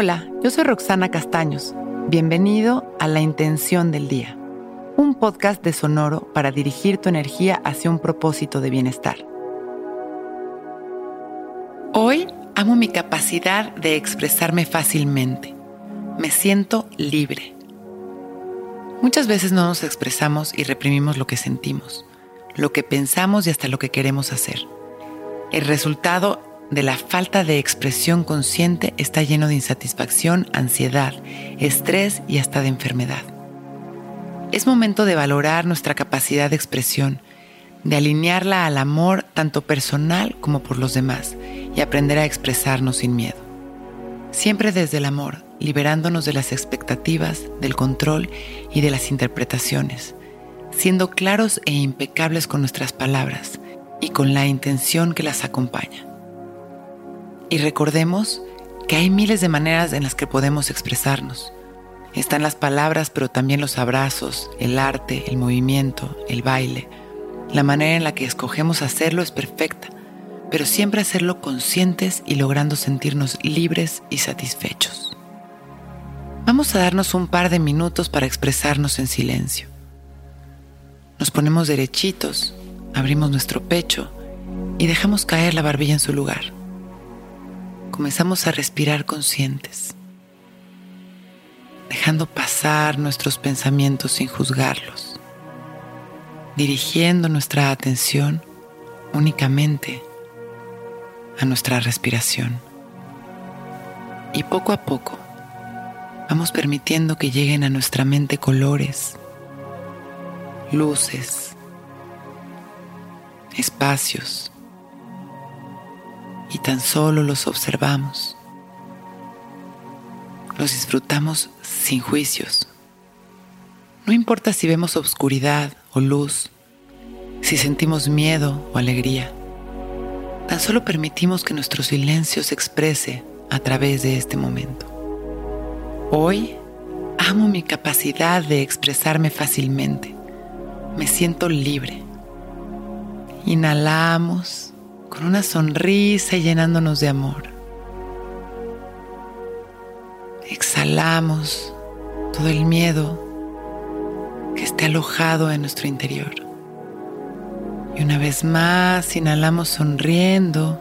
Hola, yo soy Roxana Castaños. Bienvenido a La Intención del Día, un podcast de Sonoro para dirigir tu energía hacia un propósito de bienestar. Hoy amo mi capacidad de expresarme fácilmente. Me siento libre. Muchas veces no nos expresamos y reprimimos lo que sentimos, lo que pensamos y hasta lo que queremos hacer. El resultado de la falta de expresión consciente está lleno de insatisfacción, ansiedad, estrés y hasta de enfermedad. Es momento de valorar nuestra capacidad de expresión, de alinearla al amor tanto personal como por los demás y aprender a expresarnos sin miedo. Siempre desde el amor, liberándonos de las expectativas, del control y de las interpretaciones, siendo claros e impecables con nuestras palabras y con la intención que las acompaña. Y recordemos que hay miles de maneras en las que podemos expresarnos. Están las palabras, pero también los abrazos, el arte, el movimiento, el baile. La manera en la que escogemos hacerlo es perfecta, pero siempre hacerlo conscientes y logrando sentirnos libres y satisfechos. Vamos a darnos un par de minutos para expresarnos en silencio. Nos ponemos derechitos, abrimos nuestro pecho y dejamos caer la barbilla en su lugar comenzamos a respirar conscientes, dejando pasar nuestros pensamientos sin juzgarlos, dirigiendo nuestra atención únicamente a nuestra respiración. Y poco a poco vamos permitiendo que lleguen a nuestra mente colores, luces, espacios, y tan solo los observamos. Los disfrutamos sin juicios. No importa si vemos obscuridad o luz, si sentimos miedo o alegría. Tan solo permitimos que nuestro silencio se exprese a través de este momento. Hoy amo mi capacidad de expresarme fácilmente. Me siento libre. Inhalamos con una sonrisa y llenándonos de amor. Exhalamos todo el miedo que esté alojado en nuestro interior. Y una vez más inhalamos sonriendo,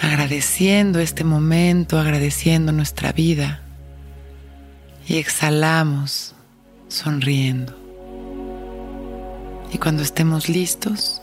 agradeciendo este momento, agradeciendo nuestra vida. Y exhalamos sonriendo. Y cuando estemos listos,